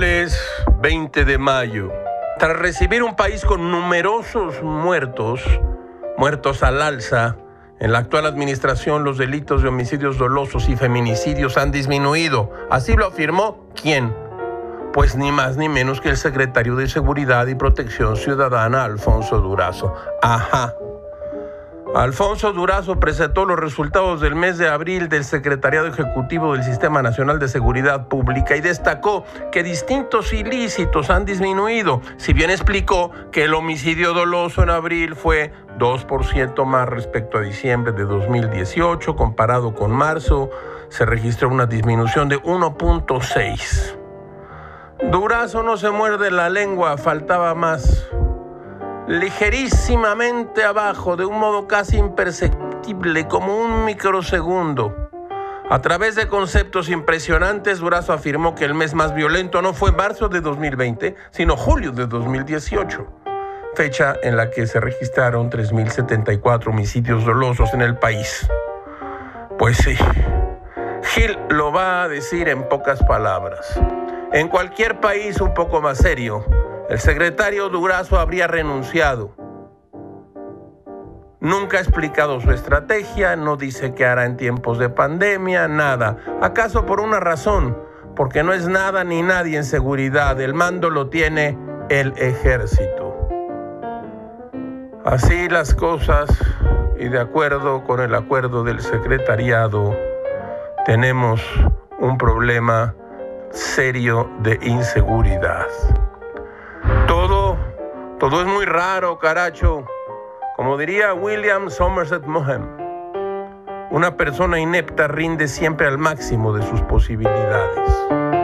20 de mayo. Tras recibir un país con numerosos muertos, muertos al alza, en la actual administración los delitos de homicidios dolosos y feminicidios han disminuido. Así lo afirmó quién? Pues ni más ni menos que el secretario de Seguridad y Protección Ciudadana, Alfonso Durazo. Ajá. Alfonso Durazo presentó los resultados del mes de abril del Secretariado Ejecutivo del Sistema Nacional de Seguridad Pública y destacó que distintos ilícitos han disminuido, si bien explicó que el homicidio doloso en abril fue 2% más respecto a diciembre de 2018, comparado con marzo, se registró una disminución de 1.6. Durazo no se muerde la lengua, faltaba más ligerísimamente abajo, de un modo casi imperceptible, como un microsegundo. A través de conceptos impresionantes, Durazo afirmó que el mes más violento no fue marzo de 2020, sino julio de 2018, fecha en la que se registraron 3.074 homicidios dolosos en el país. Pues sí, Gil lo va a decir en pocas palabras. En cualquier país un poco más serio, el secretario Durazo habría renunciado. Nunca ha explicado su estrategia, no dice qué hará en tiempos de pandemia, nada. ¿Acaso por una razón? Porque no es nada ni nadie en seguridad. El mando lo tiene el ejército. Así las cosas, y de acuerdo con el acuerdo del secretariado, tenemos un problema serio de inseguridad. Todo es muy raro, caracho. Como diría William Somerset Maugham, una persona inepta rinde siempre al máximo de sus posibilidades.